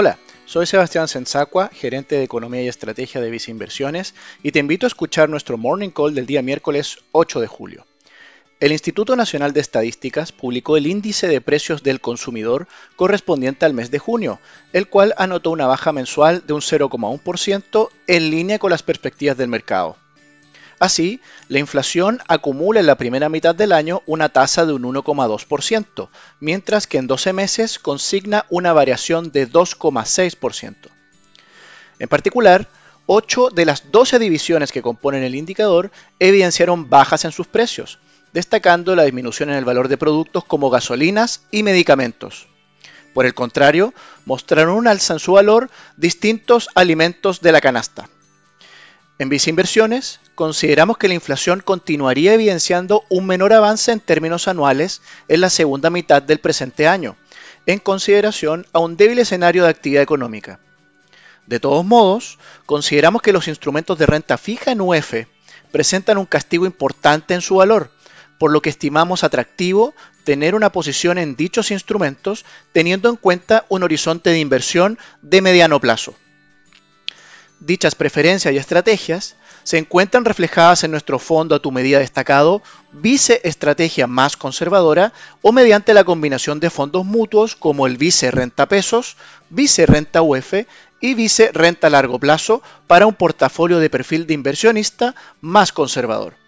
Hola, soy Sebastián Sensacua, gerente de Economía y Estrategia de Visa Inversiones, y te invito a escuchar nuestro Morning Call del día miércoles 8 de julio. El Instituto Nacional de Estadísticas publicó el índice de precios del consumidor correspondiente al mes de junio, el cual anotó una baja mensual de un 0,1% en línea con las perspectivas del mercado. Así, la inflación acumula en la primera mitad del año una tasa de un 1,2%, mientras que en 12 meses consigna una variación de 2,6%. En particular, 8 de las 12 divisiones que componen el indicador evidenciaron bajas en sus precios, destacando la disminución en el valor de productos como gasolinas y medicamentos. Por el contrario, mostraron un alza en su valor distintos alimentos de la canasta. En Visa Inversiones, consideramos que la inflación continuaría evidenciando un menor avance en términos anuales en la segunda mitad del presente año, en consideración a un débil escenario de actividad económica. De todos modos, consideramos que los instrumentos de renta fija en UF presentan un castigo importante en su valor, por lo que estimamos atractivo tener una posición en dichos instrumentos teniendo en cuenta un horizonte de inversión de mediano plazo. Dichas preferencias y estrategias se encuentran reflejadas en nuestro fondo a tu medida destacado, Vice Estrategia más conservadora o mediante la combinación de fondos mutuos como el Vice Renta Pesos, Vice Renta UF y Vice Renta Largo Plazo para un portafolio de perfil de inversionista más conservador.